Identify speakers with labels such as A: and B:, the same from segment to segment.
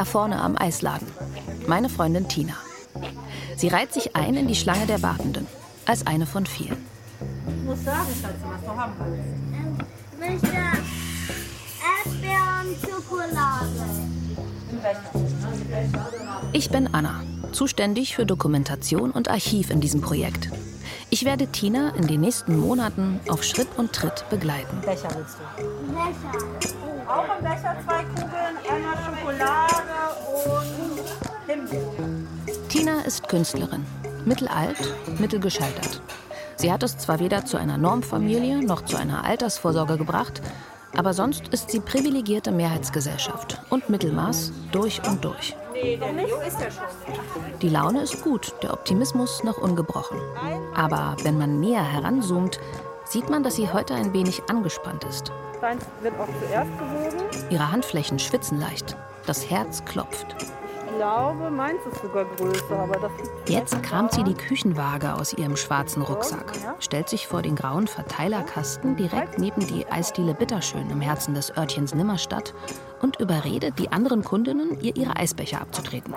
A: da vorne am Eisladen. Meine Freundin Tina. Sie reiht sich ein in die Schlange der Wartenden, als eine von vielen.
B: Ich muss sagen, Schatz, was du haben willst. Möchte Erdbeeren, Schokolade.
A: Ich bin Anna, zuständig für Dokumentation und Archiv in diesem Projekt. Ich werde Tina in den nächsten Monaten auf Schritt und Tritt begleiten.
C: Becher willst du?
B: Becher.
C: Auch im Becher zwei Kugeln, Schokolade und Himbeeren.
A: Tina ist Künstlerin, mittelalt, mittelgescheitert. Sie hat es zwar weder zu einer Normfamilie noch zu einer Altersvorsorge gebracht, aber sonst ist sie privilegierte Mehrheitsgesellschaft und Mittelmaß durch und durch. Die Laune ist gut, der Optimismus noch ungebrochen. Aber wenn man näher heranzoomt, sieht man, dass sie heute ein wenig angespannt ist. Ihre Handflächen schwitzen leicht, das Herz klopft.
C: Ich glaube, meins ist sogar größer, aber das
A: Jetzt kramt sie die Küchenwaage aus ihrem schwarzen Rucksack, stellt sich vor den grauen Verteilerkasten direkt neben die Eisdiele Bitterschön im Herzen des Örtchens Nimmerstadt und überredet die anderen Kundinnen, ihr ihre Eisbecher abzutreten.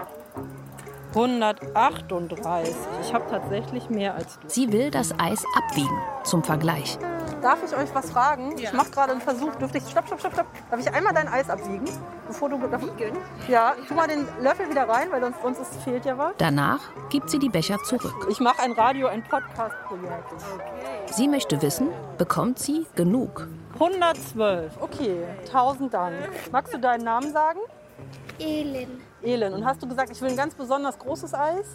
C: 138. Ich habe tatsächlich mehr als du.
A: Sie will das Eis abwiegen, zum Vergleich.
C: Darf ich euch was fragen? Ich mache gerade einen Versuch. Dürfte ich. Stopp, stopp, stopp, stopp. Darf ich einmal dein Eis abwiegen? Bevor du. Wiegen? Ja, tu mal den Löffel wieder rein, weil sonst, sonst ist, fehlt ja was.
A: Danach gibt sie die Becher zurück.
C: Ich mache ein Radio-, ein Podcast-Projekt.
A: Sie möchte wissen, bekommt sie genug?
C: 112. Okay, tausend Dank. Magst du deinen Namen sagen?
B: Elin.
C: Elin. Und hast du gesagt, ich will ein ganz besonders großes Eis?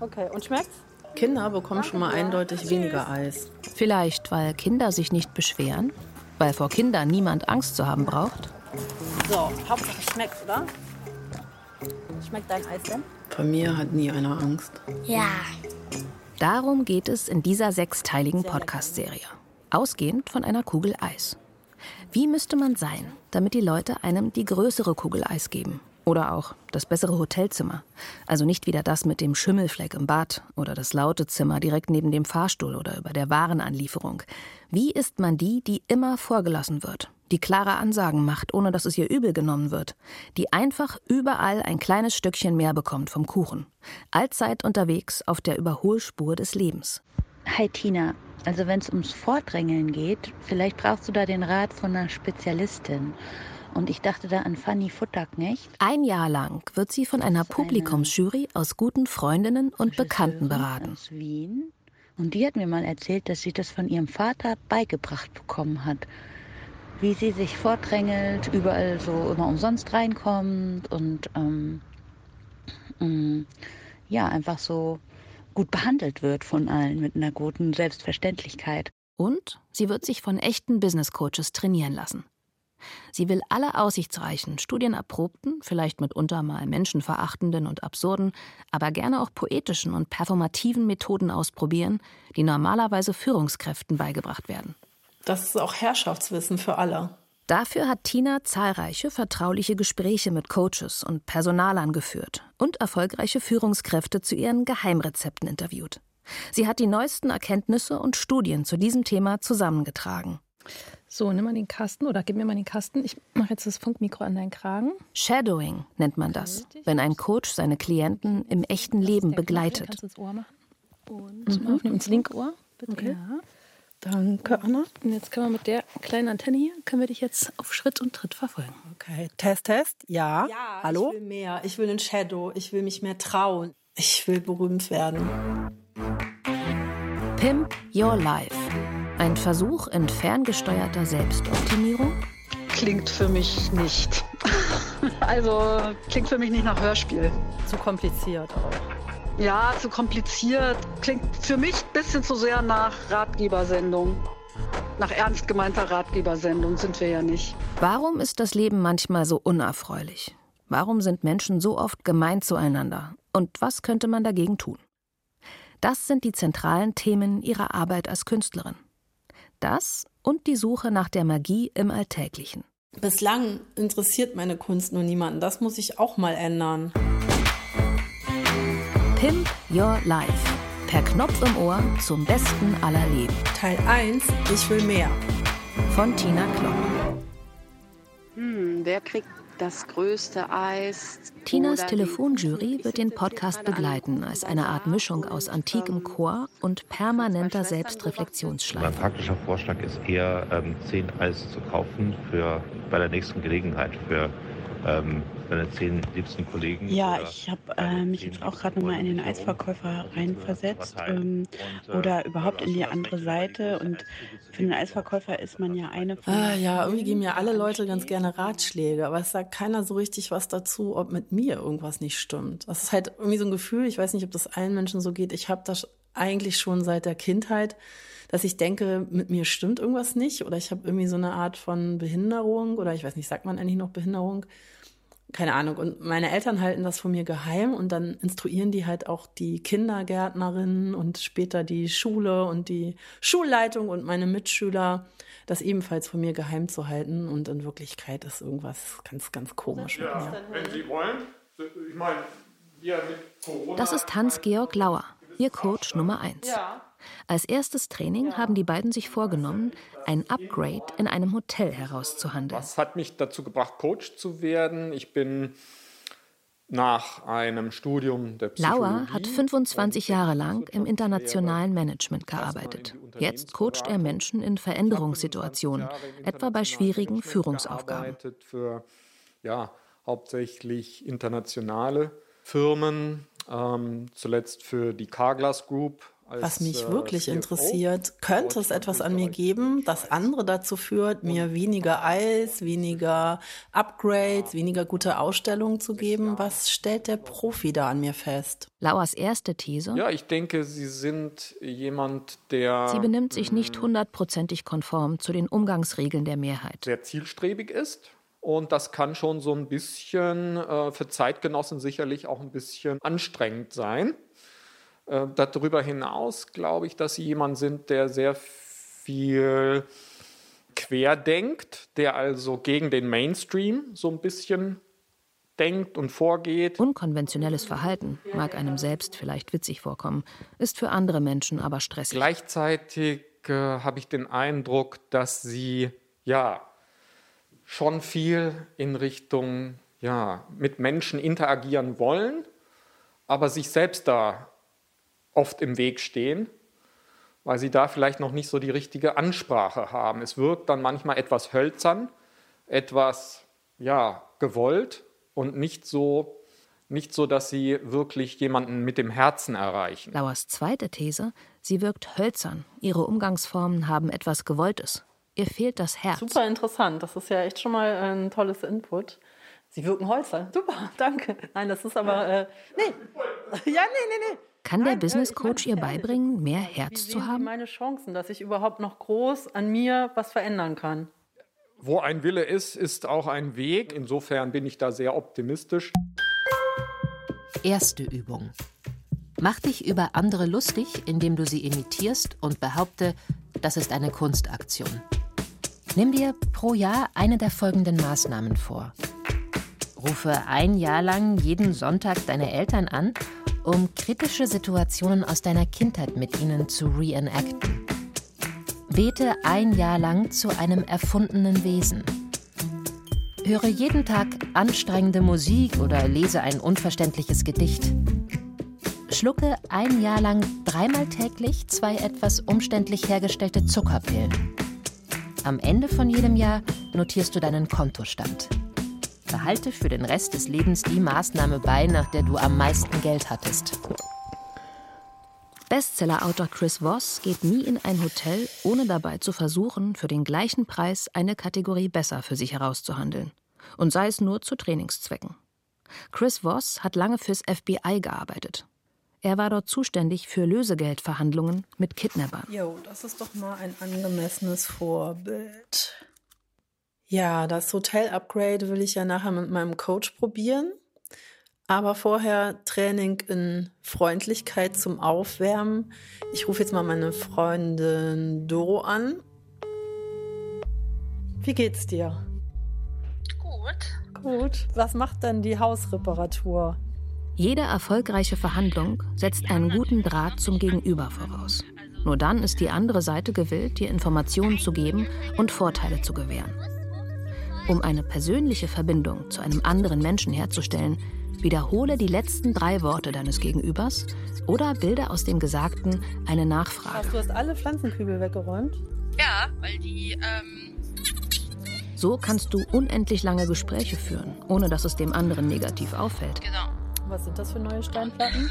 C: Okay, und schmeckt's?
D: Kinder bekommen schon mal eindeutig weniger Eis.
A: Vielleicht, weil Kinder sich nicht beschweren? Weil vor Kindern niemand Angst zu haben braucht?
C: So, Hauptsache es schmeckt, oder? Schmeckt dein Eis denn?
D: Vor mir hat nie einer Angst.
B: Ja.
A: Darum geht es in dieser sechsteiligen Podcast-Serie. Ausgehend von einer Kugel Eis. Wie müsste man sein, damit die Leute einem die größere Kugel Eis geben? Oder auch das bessere Hotelzimmer. Also nicht wieder das mit dem Schimmelfleck im Bad oder das laute Zimmer direkt neben dem Fahrstuhl oder über der Warenanlieferung. Wie ist man die, die immer vorgelassen wird? Die klare Ansagen macht, ohne dass es ihr übel genommen wird. Die einfach überall ein kleines Stückchen mehr bekommt vom Kuchen. Allzeit unterwegs auf der Überholspur des Lebens.
E: Hi Tina, also wenn es ums Vordrängeln geht, vielleicht brauchst du da den Rat von einer Spezialistin. Und ich dachte da an Fanny Futterknecht.
A: Ein Jahr lang wird sie von einer Publikumsjury aus guten Freundinnen und Bekannten beraten.
E: Aus Wien. Und die hat mir mal erzählt, dass sie das von ihrem Vater beigebracht bekommen hat. Wie sie sich vordrängelt, überall so immer umsonst reinkommt und ähm, ähm, ja, einfach so gut behandelt wird von allen mit einer guten Selbstverständlichkeit.
A: Und sie wird sich von echten Business Coaches trainieren lassen. Sie will alle aussichtsreichen, studienerprobten, vielleicht mitunter mal menschenverachtenden und absurden, aber gerne auch poetischen und performativen Methoden ausprobieren, die normalerweise Führungskräften beigebracht werden.
F: Das ist auch Herrschaftswissen für alle.
A: Dafür hat Tina zahlreiche vertrauliche Gespräche mit Coaches und Personalern geführt und erfolgreiche Führungskräfte zu ihren Geheimrezepten interviewt. Sie hat die neuesten Erkenntnisse und Studien zu diesem Thema zusammengetragen.
G: So, nimm mal den Kasten oder gib mir mal den Kasten. Ich mache jetzt das Funkmikro an deinen Kragen.
A: Shadowing nennt man das, wenn ein Coach seine Klienten im echten Leben begleitet.
G: Kannst du ins Ohr machen. Und mhm. aufnehmen ins linke Ohr. Bitte. Okay. Ja. Danke, Anna. Und jetzt können wir mit der kleinen Antenne hier, können wir dich jetzt auf Schritt und Tritt verfolgen.
C: Okay, Test, Test. Ja.
F: Ja,
C: Hallo?
F: ich will mehr. Ich will einen Shadow. Ich will mich mehr trauen. Ich will berühmt werden.
A: Pimp Your Life. Ein Versuch in ferngesteuerter Selbstoptimierung?
H: Klingt für mich nicht. Also klingt für mich nicht nach Hörspiel.
C: Zu kompliziert auch.
H: Ja, zu kompliziert. Klingt für mich ein bisschen zu sehr nach Ratgebersendung. Nach ernst gemeinter Ratgebersendung sind wir ja nicht.
A: Warum ist das Leben manchmal so unerfreulich? Warum sind Menschen so oft gemein zueinander? Und was könnte man dagegen tun? Das sind die zentralen Themen ihrer Arbeit als Künstlerin. Das und die Suche nach der Magie im Alltäglichen.
F: Bislang interessiert meine Kunst nur niemanden. Das muss ich auch mal ändern.
A: Pimp Your Life. Per Knopf im Ohr zum Besten aller Leben.
F: Teil 1, ich will mehr.
A: Von Tina Klopp.
I: Hm, wer kriegt das größte Eis?
A: Tinas Telefonjury wird den Podcast begleiten als eine Art Mischung aus antikem Chor und permanenter Selbstreflexionsschleife.
J: Mein praktischer Vorschlag ist eher, ähm, zehn Eis zu kaufen für bei der nächsten Gelegenheit für ähm, deine zehn liebsten Kollegen?
K: Ja, ich habe äh, mich jetzt auch gerade nochmal in den Eisverkäufer reinversetzt ähm, oder überhaupt in die andere Seite. Und für den Eisverkäufer ist man ja eine
F: von. Ah, ja, irgendwie geben ja alle Leute ganz gerne Ratschläge, aber es sagt keiner so richtig was dazu, ob mit mir irgendwas nicht stimmt. Das ist halt irgendwie so ein Gefühl, ich weiß nicht, ob das allen Menschen so geht. Ich habe das eigentlich schon seit der Kindheit dass ich denke, mit mir stimmt irgendwas nicht oder ich habe irgendwie so eine Art von Behinderung oder ich weiß nicht, sagt man eigentlich noch Behinderung? Keine Ahnung. Und meine Eltern halten das von mir geheim und dann instruieren die halt auch die Kindergärtnerinnen und später die Schule und die Schulleitung und meine Mitschüler, das ebenfalls von mir geheim zu halten. Und in Wirklichkeit ist irgendwas ganz, ganz komisch. Ja, wenn Sie wollen.
A: Ich meine, das ist Hans-Georg Lauer, Ihr Coach Nummer 1. Ja. Als erstes Training haben die beiden sich vorgenommen, ein Upgrade in einem Hotel herauszuhandeln.
L: Was hat mich dazu gebracht, Coach zu werden? Ich bin nach einem Studium der Psychologie.
A: Lauer hat 25 Jahre lang im internationalen Management gearbeitet. Jetzt coacht er Menschen in Veränderungssituationen, etwa bei schwierigen Führungsaufgaben.
L: Für ja, hauptsächlich internationale Firmen, ähm, zuletzt für die Carglass Group
F: Was mich äh, wirklich CFO interessiert, könnte es etwas an mir geben, das andere dazu führt, mir weniger Eis, weniger Upgrades, weniger gute Ausstellungen zu geben? Was stellt der Profi da an mir fest?
A: Lauers erste These?
L: Ja, ich denke, Sie sind jemand, der.
A: Sie benimmt sich nicht mm, hundertprozentig konform zu den Umgangsregeln der Mehrheit.
L: Sehr zielstrebig ist. Und das kann schon so ein bisschen äh, für Zeitgenossen sicherlich auch ein bisschen anstrengend sein. Äh, darüber hinaus glaube ich, dass Sie jemand sind, der sehr viel querdenkt, der also gegen den Mainstream so ein bisschen denkt und vorgeht.
A: Unkonventionelles Verhalten mag einem selbst vielleicht witzig vorkommen, ist für andere Menschen aber stressig.
L: Gleichzeitig äh, habe ich den Eindruck, dass sie ja schon viel in Richtung ja mit Menschen interagieren wollen, aber sich selbst da oft im Weg stehen, weil sie da vielleicht noch nicht so die richtige Ansprache haben. Es wirkt dann manchmal etwas hölzern, etwas ja, gewollt und nicht so nicht so, dass sie wirklich jemanden mit dem Herzen erreichen.
A: Lauers zweite These, sie wirkt hölzern. Ihre Umgangsformen haben etwas Gewolltes. Ihr fehlt das Herz.
F: Super interessant. Das ist ja echt schon mal ein tolles Input. Sie wirken hölzern. Super, danke. Nein, das ist aber. Äh, nee. Ja, nee, nee, nee.
A: Kann der Business Coach ihr beibringen, mehr Herz zu haben?
F: meine Chancen, dass ich überhaupt noch groß an mir was verändern kann.
L: Wo ein Wille ist, ist auch ein Weg. Insofern bin ich da sehr optimistisch.
A: Erste Übung. Mach dich über andere lustig, indem du sie imitierst und behaupte, das ist eine Kunstaktion. Nimm dir pro Jahr eine der folgenden Maßnahmen vor. Rufe ein Jahr lang jeden Sonntag deine Eltern an um kritische Situationen aus deiner Kindheit mit ihnen zu reenacten. Bete ein Jahr lang zu einem erfundenen Wesen. Höre jeden Tag anstrengende Musik oder lese ein unverständliches Gedicht. Schlucke ein Jahr lang dreimal täglich zwei etwas umständlich hergestellte Zuckerpillen. Am Ende von jedem Jahr notierst du deinen Kontostand. Behalte für den Rest des Lebens die Maßnahme bei, nach der du am meisten Geld hattest. Bestsellerautor Chris Voss geht nie in ein Hotel, ohne dabei zu versuchen, für den gleichen Preis eine Kategorie besser für sich herauszuhandeln. Und sei es nur zu Trainingszwecken. Chris Voss hat lange fürs FBI gearbeitet. Er war dort zuständig für Lösegeldverhandlungen mit Kidnappern.
F: Jo, das ist doch mal ein angemessenes Vorbild. Ja, das Hotel-Upgrade will ich ja nachher mit meinem Coach probieren. Aber vorher Training in Freundlichkeit zum Aufwärmen. Ich rufe jetzt mal meine Freundin Doro an. Wie geht's dir?
M: Gut.
F: Gut. Was macht denn die Hausreparatur?
A: Jede erfolgreiche Verhandlung setzt einen guten Draht zum Gegenüber voraus. Nur dann ist die andere Seite gewillt, dir Informationen zu geben und Vorteile zu gewähren. Um eine persönliche Verbindung zu einem anderen Menschen herzustellen, wiederhole die letzten drei Worte deines Gegenübers oder bilde aus dem Gesagten eine Nachfrage.
F: Hast du hast alle Pflanzenkübel weggeräumt?
M: Ja, weil die, ähm,
A: So kannst du unendlich lange Gespräche führen, ohne dass es dem anderen negativ auffällt.
M: genau.
F: Was sind das für neue Steinplatten?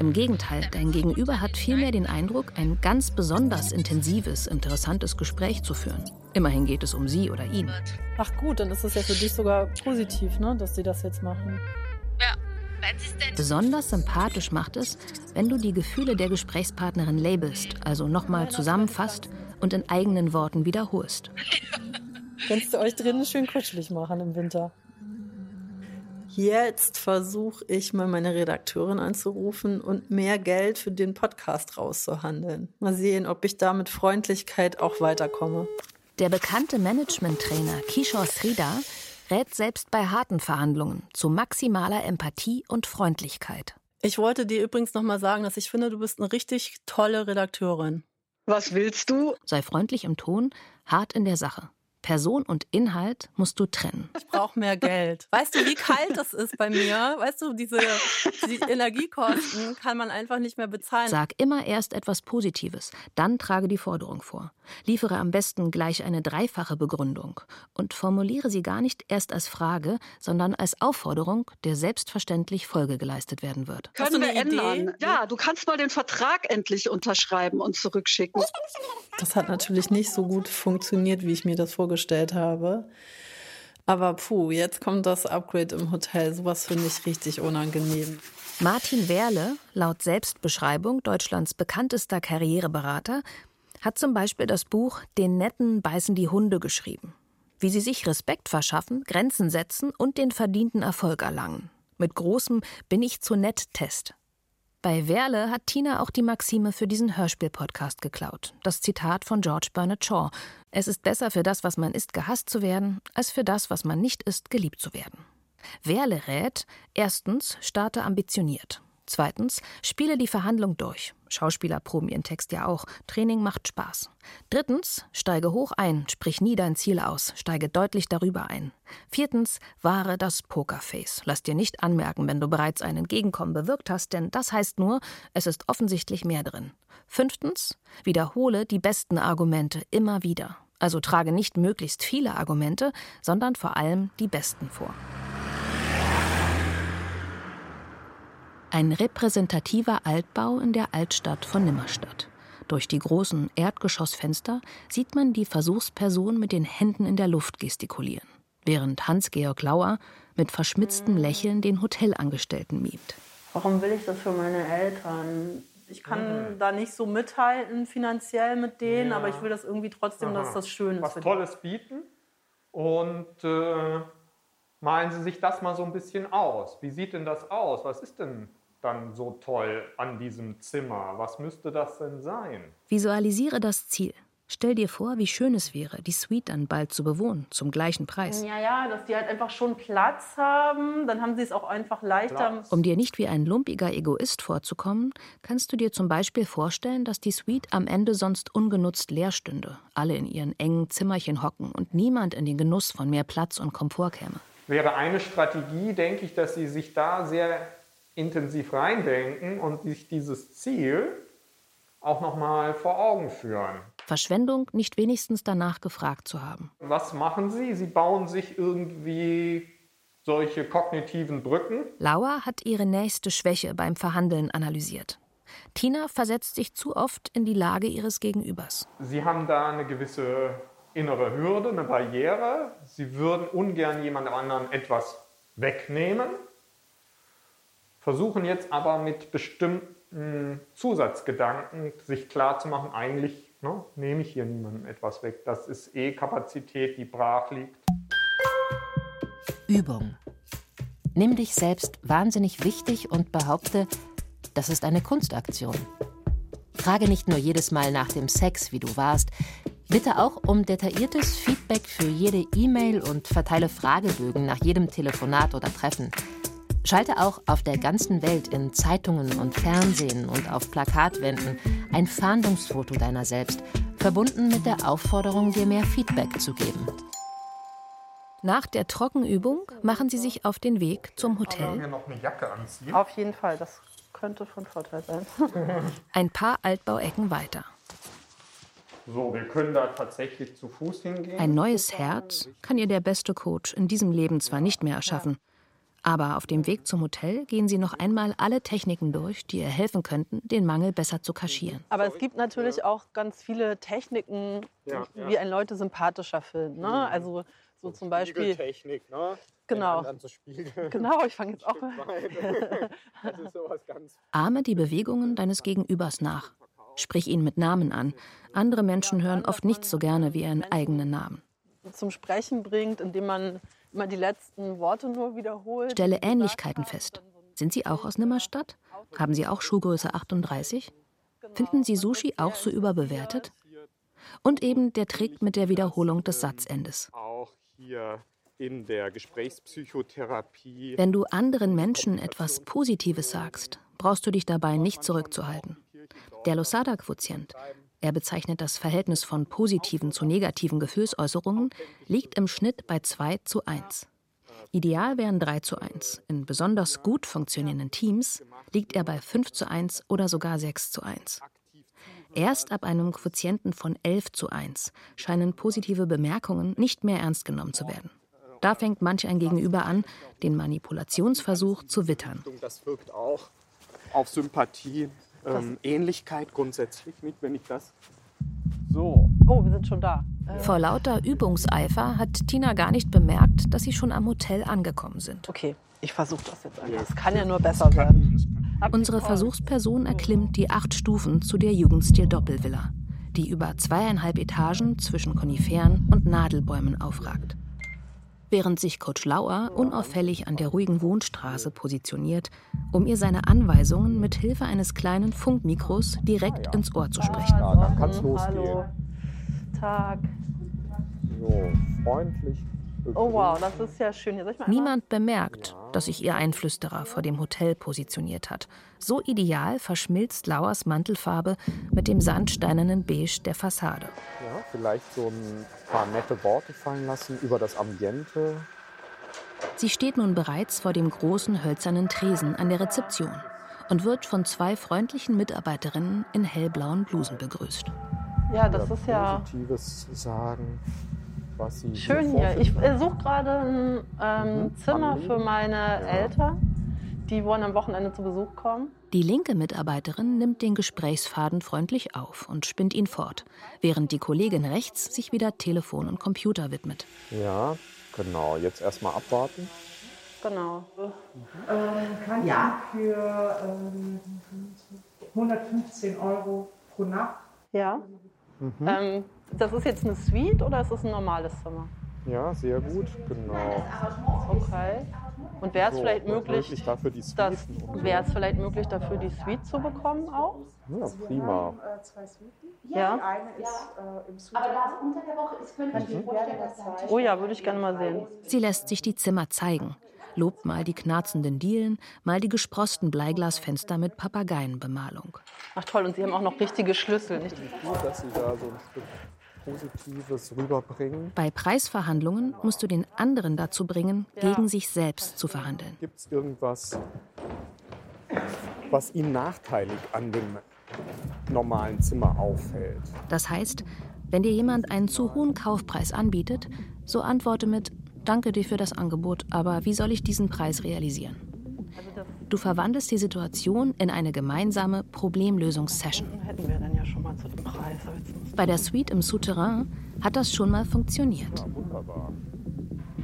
A: Im Gegenteil, dein Gegenüber hat vielmehr den Eindruck, ein ganz besonders intensives, interessantes Gespräch zu führen. Immerhin geht es um sie oder ihn.
F: Ach gut, dann ist es ja für dich sogar positiv, ne, dass sie das jetzt machen.
M: Ja, wenn sie es denn.
A: Besonders sympathisch macht es, wenn du die Gefühle der Gesprächspartnerin labelst, also nochmal zusammenfasst und in eigenen Worten wiederholst.
F: Könntest du euch drinnen schön kuschelig machen im Winter. Jetzt versuche ich mal meine Redakteurin anzurufen und mehr Geld für den Podcast rauszuhandeln. Mal sehen, ob ich da mit Freundlichkeit auch weiterkomme.
A: Der bekannte Management-Trainer Kishore Sridhar rät selbst bei harten Verhandlungen zu maximaler Empathie und Freundlichkeit.
F: Ich wollte dir übrigens noch mal sagen, dass ich finde, du bist eine richtig tolle Redakteurin.
H: Was willst du?
A: Sei freundlich im Ton, hart in der Sache. Person und Inhalt musst du trennen.
F: Ich brauche mehr Geld. Weißt du, wie kalt das ist bei mir? Weißt du, diese die Energiekosten kann man einfach nicht mehr bezahlen.
A: Sag immer erst etwas Positives, dann trage die Forderung vor. Liefere am besten gleich eine dreifache Begründung und formuliere sie gar nicht erst als Frage, sondern als Aufforderung, der selbstverständlich Folge geleistet werden wird.
H: Können wir ändern. Ja, du kannst mal den Vertrag endlich unterschreiben und zurückschicken.
F: Das hat natürlich nicht so gut funktioniert, wie ich mir das vorgestellt habe. Aber puh, jetzt kommt das Upgrade im Hotel. Sowas finde ich richtig unangenehm.
A: Martin Werle, laut Selbstbeschreibung Deutschlands bekanntester Karriereberater, hat zum Beispiel das Buch Den Netten beißen die Hunde geschrieben. Wie sie sich Respekt verschaffen, Grenzen setzen und den verdienten Erfolg erlangen. Mit großem Bin ich zu nett-Test. Bei Werle hat Tina auch die Maxime für diesen Hörspiel-Podcast geklaut. Das Zitat von George Bernard Shaw. Es ist besser für das, was man ist, gehasst zu werden, als für das, was man nicht ist, geliebt zu werden. Werle rät, erstens, starte ambitioniert. Zweitens, spiele die Verhandlung durch. Schauspieler proben ihren Text ja auch. Training macht Spaß. Drittens, steige hoch ein, sprich nie dein Ziel aus, steige deutlich darüber ein. Viertens, wahre das Pokerface. Lass dir nicht anmerken, wenn du bereits ein Entgegenkommen bewirkt hast, denn das heißt nur, es ist offensichtlich mehr drin. Fünftens, wiederhole die besten Argumente immer wieder. Also trage nicht möglichst viele Argumente, sondern vor allem die besten vor. Ein repräsentativer Altbau in der Altstadt von Nimmerstadt. Durch die großen Erdgeschossfenster sieht man die Versuchsperson mit den Händen in der Luft gestikulieren, während Hans-Georg Lauer mit verschmitztem Lächeln den Hotelangestellten mimt.
F: Warum will ich das für meine Eltern? Ich kann da nicht so mithalten finanziell mit denen,
L: Ja.
F: aber ich will das irgendwie trotzdem, dass
L: Aha.
F: das schön ist.
L: was. Tolles bieten und äh, malen Sie sich das mal so ein bisschen aus. Wie sieht denn das aus? Was ist denn dann so toll an diesem Zimmer? Was müsste das denn sein?
A: Visualisiere das Ziel. Stell dir vor, wie schön es wäre, die Suite dann bald zu bewohnen, zum gleichen Preis.
F: Ja, ja, dass die halt einfach schon Platz haben, dann haben sie es auch einfach leichter.
A: Um dir nicht wie ein lumpiger Egoist vorzukommen, kannst du dir zum Beispiel vorstellen, dass die Suite am Ende sonst ungenutzt leer stünde, alle in ihren engen Zimmerchen hocken und niemand in den Genuss von mehr Platz und Komfort käme.
L: Wäre eine Strategie, denke ich, dass Sie sich da sehr intensiv reindenken und sich dieses Ziel auch nochmal vor Augen führen.
A: Verschwendung, nicht wenigstens danach gefragt zu haben.
L: Was machen Sie? Sie bauen sich irgendwie solche kognitiven Brücken.
A: Lauer hat ihre nächste Schwäche beim Verhandeln analysiert. Tina versetzt sich zu oft in die Lage ihres Gegenübers.
L: Sie haben da eine gewisse innere Hürde, eine Barriere. Sie würden ungern jemand anderen etwas wegnehmen.
C: Versuchen jetzt aber mit bestimmten Zusatzgedanken sich klarzumachen, eigentlich ne, nehme ich hier niemandem etwas weg. Das ist eh Kapazität, die brach liegt.
N: Übung. Nimm dich selbst wahnsinnig wichtig und behaupte, das ist eine Kunstaktion. Frage nicht nur jedes Mal nach dem Sex, wie du warst, bitte auch um detailliertes Feedback für jede E-Mail und verteile Fragebögen nach jedem Telefonat oder Treffen. Schalte auch auf der ganzen Welt in Zeitungen und Fernsehen und auf Plakatwänden ein Fahndungsfoto deiner selbst, verbunden mit der Aufforderung, dir mehr Feedback zu geben.
A: Nach der Trockenübung machen sie sich auf den Weg zum
C: Wir
A: Hotel.
C: noch eine Jacke anziehen.
F: Auf jeden Fall, das könnte von Vorteil sein.
A: Ein paar Altbauecken weiter.
C: So, wir können da tatsächlich zu Fuß hingehen.
A: Ein neues Herz kann ihr der beste Coach in diesem Leben zwar nicht mehr erschaffen, aber auf dem Weg zum Hotel gehen sie noch einmal alle Techniken durch, die ihr helfen könnten, den Mangel besser zu kaschieren.
F: Aber es gibt natürlich auch ganz viele Techniken,
C: Ja, ja.
F: wie ein Leute sympathischer finden. Ne? Also so zum Beispiel.
C: Technik, ne?
F: Genau. Genau, ich fange jetzt auch mal.
C: Das ist sowas ganz.
A: Ahme die Bewegungen deines Gegenübers nach. Sprich ihn mit Namen an. Andere Menschen hören oft nicht so gerne wie ihren eigenen Namen.
F: zum Sprechen bringt, indem man immer die letzten Worte nur wiederholt.
A: Stelle Ähnlichkeiten fest. Sind Sie auch aus Nimmerstadt? Haben Sie auch Schuhgröße 38? Finden Sie Sushi auch so überbewertet? Und eben der Trick mit der Wiederholung des Satzendes.
C: Auch hier in der Gesprächspsychotherapie.
A: Wenn du anderen Menschen etwas Positives sagst, brauchst du dich dabei nicht zurückzuhalten. Der Losada-Quotient, er bezeichnet das Verhältnis von positiven zu negativen Gefühlsäußerungen, liegt im Schnitt bei 2 zu 1. Ideal wären 3 zu 1. In besonders gut funktionierenden Teams liegt er bei 5 zu 1 oder sogar 6 zu 1. Erst ab einem Quotienten von 11 zu 1 scheinen positive Bemerkungen nicht mehr ernst genommen zu werden. Da fängt manch ein Gegenüber an, den Manipulationsversuch zu wittern.
C: Das wirkt auch auf Sympathie, ähm, Ähnlichkeit grundsätzlich nicht, wenn ich das so.
F: Oh, wir sind schon da.
A: Vor lauter Übungseifer hat Tina gar nicht bemerkt, dass sie schon am Hotel angekommen sind.
F: Okay, ich versuche das jetzt einfach. Es kann ja nur besser werden.
A: Unsere Versuchsperson erklimmt die acht Stufen zu der Jugendstil-Doppelvilla, die über zweieinhalb Etagen zwischen Koniferen und Nadelbäumen aufragt. Während sich Coach Lauer unauffällig an der ruhigen Wohnstraße positioniert, um ihr seine Anweisungen mit Hilfe eines kleinen Funkmikros direkt ins Ohr zu sprechen.
C: Ja, dann kann's losgehen.
F: Hallo. Tag.
C: So, freundlich.
F: Oh wow, das ist ja schön.
A: Niemand bemerkt, dass sich ihr Einflüsterer vor dem Hotel positioniert hat. So ideal verschmilzt Lauers Mantelfarbe mit dem sandsteinernen Beige der Fassade.
C: Vielleicht so ein paar nette Worte fallen lassen über das Ambiente.
A: Sie steht nun bereits vor dem großen hölzernen Tresen an der Rezeption und wird von zwei freundlichen Mitarbeiterinnen in hellblauen Blusen begrüßt.
F: Ja, das ist ja
C: Positives sagen, was sie
F: schön hier. Ich äh, suche gerade ein ähm, Zimmer für meine Eltern. Die wollen am Wochenende zu Besuch kommen.
A: Die linke Mitarbeiterin nimmt den Gesprächsfaden freundlich auf und spinnt ihn fort, während die Kollegin rechts sich wieder Telefon und Computer widmet.
C: Ja, genau. Jetzt erstmal abwarten.
F: Genau.
O: kann ja. für ähm, 115 Euro pro Nacht.
F: Ja.
C: Mhm.
F: Ähm, das ist jetzt eine Suite oder ist es ein normales Zimmer?
C: Ja, sehr gut, genau.
F: Okay. Und wäre es
C: So,
F: vielleicht
C: und
F: möglich,
C: möglich dafür die
F: dass, wäre es vielleicht möglich, dafür die Suite zu bekommen auch?
C: Ja, prima.
O: Äh, zwei Suiten.
F: Ja.
O: Die eine ist äh, im Süden.
P: Aber da unter der Woche ist, könnte ich mir
O: Mhm.
P: vorstellen, dass
F: Oh ja, würde ich gerne mal sehen.
A: Sie lässt sich die Zimmer zeigen, lobt mal die knarzenden Dielen, mal die gesprosten Bleiglasfenster mit Papageienbemalung.
F: Ach toll, und Sie haben auch noch richtige Schlüssel, nicht?
C: Gut, dass Sie da so ein Stück Positives rüberbringen.
A: Bei Preisverhandlungen musst du den anderen dazu bringen, gegen sich selbst zu verhandeln.
C: Gibt es irgendwas, was Ihnen nachteilig an dem normalen Zimmer auffällt?
A: Das heißt, wenn dir jemand einen zu hohen Kaufpreis anbietet, so antworte mit Danke dir für das Angebot, aber wie soll ich diesen Preis realisieren? Du verwandelst die Situation in eine gemeinsame Problemlösungssession.
F: Hätten wir dann ja schon mal zu dem Preis. aber jetzt muss-
A: Bei der Suite im Souterrain hat das schon mal funktioniert.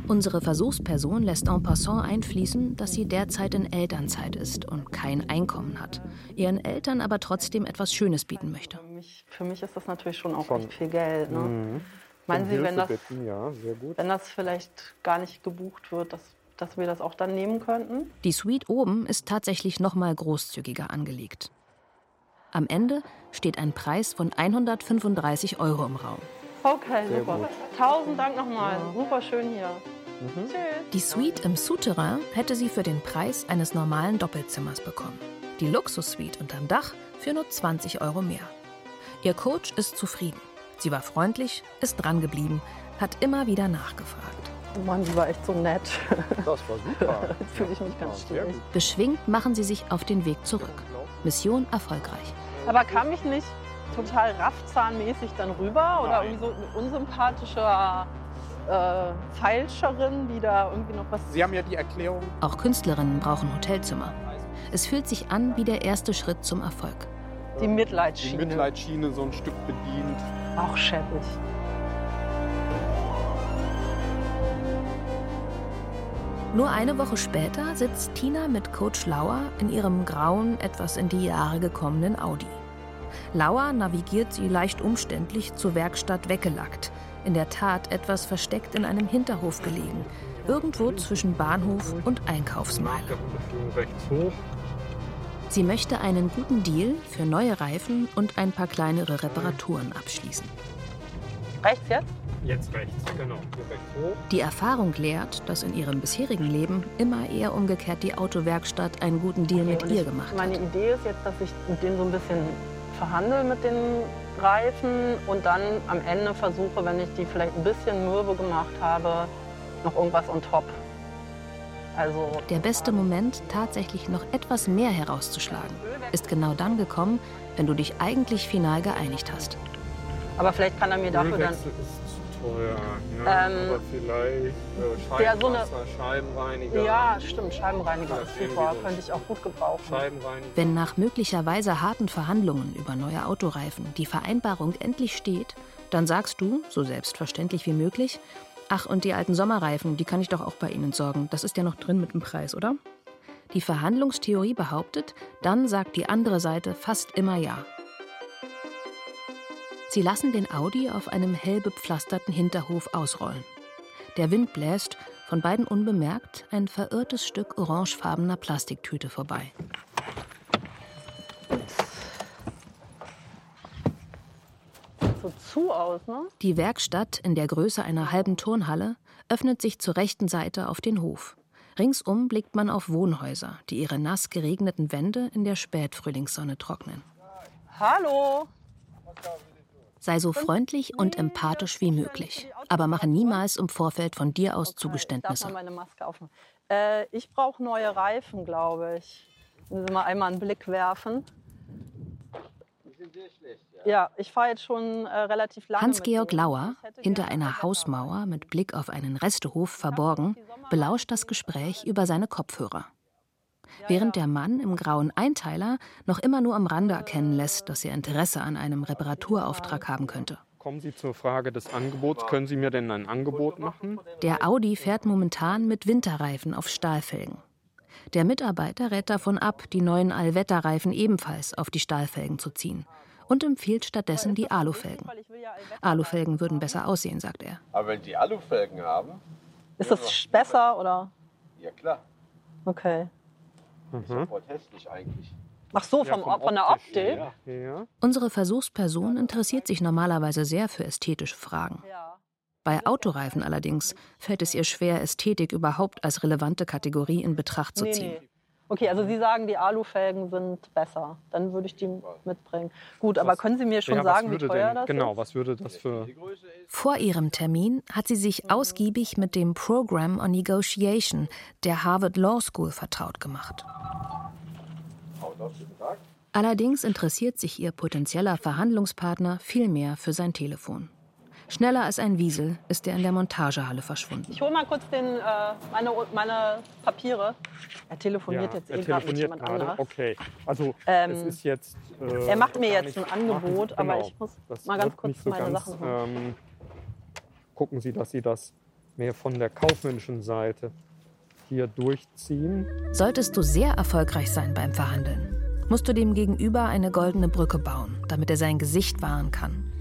A: Unsere Versuchsperson lässt en passant einfließen, dass sie derzeit in Elternzeit ist und kein Einkommen hat, ihren Eltern aber trotzdem etwas Schönes bieten möchte.
F: Für mich, für mich ist das natürlich schon auch
L: Schon.
F: echt viel Geld. Ne?
L: Mhm.
F: Meinen Sie, wenn das,
L: bitten, ja, sehr gut.
F: wenn das vielleicht gar nicht gebucht wird, dass, dass wir das auch dann nehmen könnten?
A: Die Suite oben ist tatsächlich noch mal großzügiger angelegt. Am Ende steht ein Preis von 135 Euro im Raum.
F: Okay,
A: Sehr
F: super.
A: gut.
F: Tausend Dank nochmal. Super schön hier. Tschüss.
A: Die Suite im Souterrain hätte sie für den Preis eines normalen Doppelzimmers bekommen. Die Luxussuite unterm Dach für nur 20 Euro mehr. Ihr Coach ist zufrieden. Sie war freundlich, ist dran geblieben, hat immer wieder nachgefragt.
F: Oh Mann, die war echt so nett.
L: Das war super.
F: Jetzt fühle ich mich ganz schlecht.
A: Beschwingt machen sie sich auf den Weg zurück. Mission erfolgreich.
F: Aber kam ich nicht total raffzahnmäßig dann rüber? Oder irgendwie so eine unsympathische äh, Feilscherin, die da irgendwie noch was...
L: Sie haben ja die Erklärung.
A: Auch Künstlerinnen brauchen Hotelzimmer. Es fühlt sich an wie der erste Schritt zum Erfolg.
F: Die Mitleidsschiene.
L: Die Mitleidsschiene so ein Stück bedient.
F: Auch schäbig.
A: Nur eine Woche später sitzt Tina mit Coach Lauer in ihrem grauen, etwas in die Jahre gekommenen Audi. Lauer navigiert sie leicht umständlich zur Werkstatt weggelackt, in der Tat etwas versteckt in einem Hinterhof gelegen, irgendwo zwischen Bahnhof und Einkaufsmeile. Sie möchte einen guten Deal für neue Reifen und ein paar kleinere Reparaturen abschließen.
F: Rechts jetzt?
L: Jetzt rechts, genau. Hier rechts hoch.
A: Die Erfahrung lehrt, dass in ihrem bisherigen Leben immer eher umgekehrt die Autowerkstatt einen guten Deal mit
F: Und
A: ihr
F: ich-
A: gemacht hat.
F: Meine Idee ist jetzt, dass ich mit denen so ein bisschen verhandle mit den Reifen und dann am Ende versuche, wenn ich die vielleicht ein bisschen mürbe gemacht habe, noch irgendwas on top. Also
A: Der beste Moment, tatsächlich noch etwas mehr herauszuschlagen, ist genau dann gekommen, wenn du dich eigentlich final geeinigt hast.
F: Aber vielleicht kann er mir dafür dann.
L: Teuer. Ja,
F: Ähm,
L: aber vielleicht äh,
F: der so eine-
L: Scheibenwasser, Scheibenreiniger.
F: Ja, stimmt, Scheibenreiniger
L: Ja,
F: ist super, könnte ich auch gut gebrauchen.
L: Scheibenreiniger.
A: Wenn nach möglicherweise harten Verhandlungen über neue Autoreifen die Vereinbarung endlich steht, dann sagst du, so selbstverständlich wie möglich, ach und die alten Sommerreifen, die kann ich doch auch bei Ihnen sorgen. Das ist ja noch drin mit dem Preis, oder? Die Verhandlungstheorie behauptet, dann sagt die andere Seite fast immer ja. Sie lassen den Audi auf einem hell bepflasterten Hinterhof ausrollen. Der Wind bläst, von beiden unbemerkt, ein verirrtes Stück orangefarbener Plastiktüte vorbei.
F: So zu aus, ne?
A: Die Werkstatt in der Größe einer halben Turnhalle öffnet sich zur rechten Seite auf den Hof. Ringsum blickt man auf Wohnhäuser, die ihre nass geregneten Wände in der Spätfrühlingssonne trocknen.
F: Hallo!
A: Sei so freundlich und empathisch wie möglich, aber mache niemals im Vorfeld von dir aus Zugeständnisse.
F: mal meine Maske aufmachen. Äh, ich brauche neue Reifen, glaube ich. Müssen Sie mal einmal einen Blick werfen. Ja, ich fahre jetzt schon äh, relativ lange.
A: Hans-Georg. Lauer, hinter einer Hausmauer mit Blick auf einen Restehof verborgen, belauscht das Gespräch über seine Kopfhörer. Während der Mann im grauen Einteiler noch immer nur am Rande erkennen lässt, dass er Interesse an einem Reparaturauftrag haben könnte.
L: Kommen Sie zur Frage des Angebots. Können Sie mir denn ein Angebot machen?
A: Der Audi fährt momentan mit Winterreifen auf Stahlfelgen. Der Mitarbeiter rät davon ab, die neuen Allwetterreifen ebenfalls auf die Stahlfelgen zu ziehen und empfiehlt stattdessen die Alufelgen. Alufelgen würden besser aussehen, sagt er.
Q: Aber wenn die Alufelgen haben,
F: Ist das besser oder?
Q: ja klar,
F: Okay.
Q: Ist ja voll hässlich eigentlich.
F: Ach so, vom, von der Optik?
L: Ja, ja.
A: Unsere Versuchsperson interessiert sich normalerweise sehr für ästhetische Fragen. Bei Autoreifen allerdings fällt es ihr schwer, Ästhetik überhaupt als relevante Kategorie in Betracht zu
F: Nee,
A: ziehen.
F: nee. Okay, also Sie sagen, die Alufelgen sind besser. Dann würde ich die mitbringen. Gut, aber können Sie mir schon
L: ja, was
F: sagen, wie teuer
L: denn,
F: das
L: Genau,
F: ist?
L: was würde das für.
A: Vor ihrem Termin hat sie sich ausgiebig mit dem Program on Negotiation der Harvard Law School vertraut gemacht. Allerdings interessiert sich ihr potenzieller Verhandlungspartner viel mehr für sein Telefon. Schneller als ein Wiesel ist er in der Montagehalle verschwunden.
F: Ich hole mal kurz den, äh, meine, meine Papiere. Er telefoniert jetzt eh
L: er
F: gerade mit
L: telefoniert
F: jemand
L: gerade.
F: anderes.
L: Okay, also
F: Ähm,
L: es ist jetzt. äh,
F: er macht mir jetzt ein Angebot,
L: machen.
F: aber
L: Genau.
F: ich muss
L: Das
F: mal ganz kurz
L: so
F: meine
L: ganz,
F: Sachen holen.
L: ähm, gucken Sie, dass Sie das mehr von der kaufmännischen Seite hier durchziehen.
A: Solltest du sehr erfolgreich sein beim Verhandeln, musst du dem Gegenüber eine goldene Brücke bauen, damit er sein Gesicht wahren kann.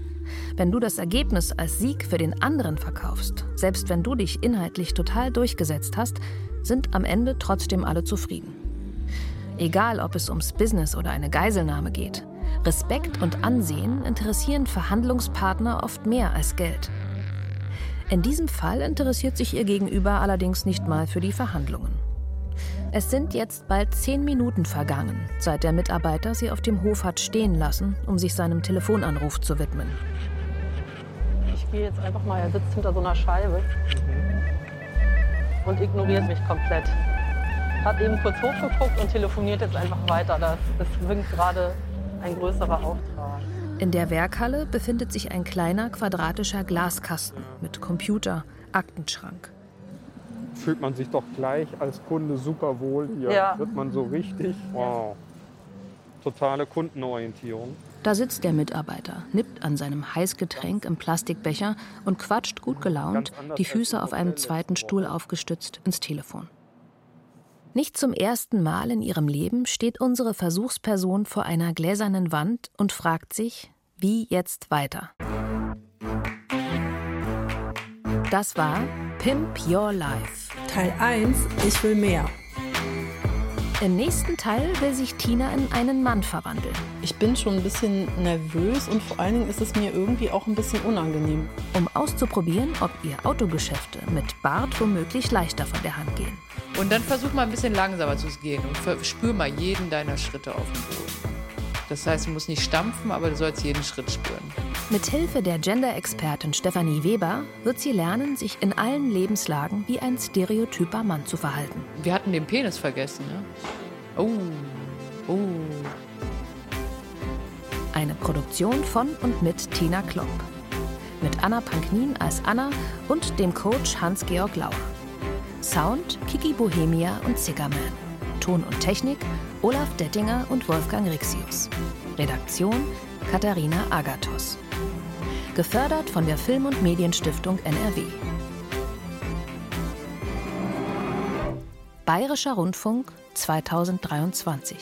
A: Wenn du das Ergebnis als Sieg für den anderen verkaufst, selbst wenn du dich inhaltlich total durchgesetzt hast, sind am Ende trotzdem alle zufrieden. Egal, ob es ums Business oder eine Geiselnahme geht, Respekt und Ansehen interessieren Verhandlungspartner oft mehr als Geld. In diesem Fall interessiert sich ihr Gegenüber allerdings nicht mal für die Verhandlungen. Es sind jetzt bald zehn Minuten vergangen, seit der Mitarbeiter sie auf dem Hof hat stehen lassen, um sich seinem Telefonanruf zu widmen.
C: Ich gehe jetzt einfach mal, er sitzt hinter so einer Scheibe und ignoriert mich komplett. Hat eben kurz hochgeguckt und telefoniert jetzt einfach weiter. Das, winkt gerade ein größerer Auftrag.
A: In der Werkhalle befindet sich ein kleiner quadratischer Glaskasten mit Computer, Aktenschrank.
L: Fühlt man sich doch gleich als Kunde super wohl hier.
C: Ja.
L: Wird man so richtig, wow, totale Kundenorientierung.
A: Da sitzt der Mitarbeiter, nippt an seinem Heißgetränk im Plastikbecher und quatscht gut gelaunt, die Füße auf einem zweiten Stuhl aufgestützt, ins Telefon. Nicht zum ersten Mal in ihrem Leben steht unsere Versuchsperson vor einer gläsernen Wand und fragt sich, wie jetzt weiter. Das war Pimp Your Life.
F: Teil 1, ich will mehr.
A: Im nächsten Teil will sich Tina in einen Mann verwandeln.
F: Ich bin schon ein bisschen nervös und vor allen Dingen ist es mir irgendwie auch ein bisschen unangenehm.
A: Um auszuprobieren, ob ihr Autogeschäfte mit Bart womöglich leichter von der Hand gehen.
R: Und dann versuch mal ein bisschen langsamer zu gehen und spür mal jeden deiner Schritte auf dem Boden. Das heißt, du musst nicht stampfen, aber du sollst jeden Schritt spüren.
A: Mit Hilfe der Gender-Expertin Stefanie Weber wird sie lernen, sich in allen Lebenslagen wie ein stereotyper Mann zu verhalten.
R: Wir hatten den Penis vergessen, ne? Oh, oh.
A: Eine Produktion von und mit Tina Klopp. Mit Anna Panknin als Anna und dem Coach Hans-Georg Lauch. Sound Kiki Bohemia und Ziggerman. Ton und Technik Olaf Dettinger und Wolfgang Rixius. Redaktion Katharina Agathos. Gefördert von der Film- und Medienstiftung NRW. Bayerischer Rundfunk 2023.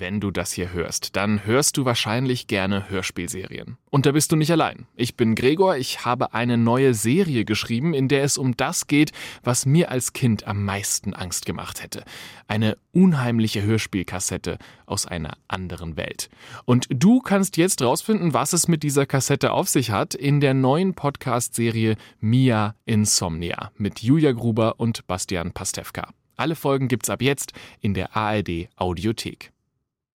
S: Wenn du das hier hörst, dann hörst du wahrscheinlich gerne Hörspielserien. Und da bist du nicht allein. Ich bin Gregor, ich habe eine neue Serie geschrieben, in der es um das geht, was mir als Kind am meisten Angst gemacht hätte. Eine unheimliche Hörspielkassette aus einer anderen Welt. Und du kannst jetzt rausfinden, was es mit dieser Kassette auf sich hat, in der neuen Podcast-Serie Mia Insomnia mit Julia Gruber und Bastian Pastewka. Alle Folgen gibt's ab jetzt in der ARD Audiothek.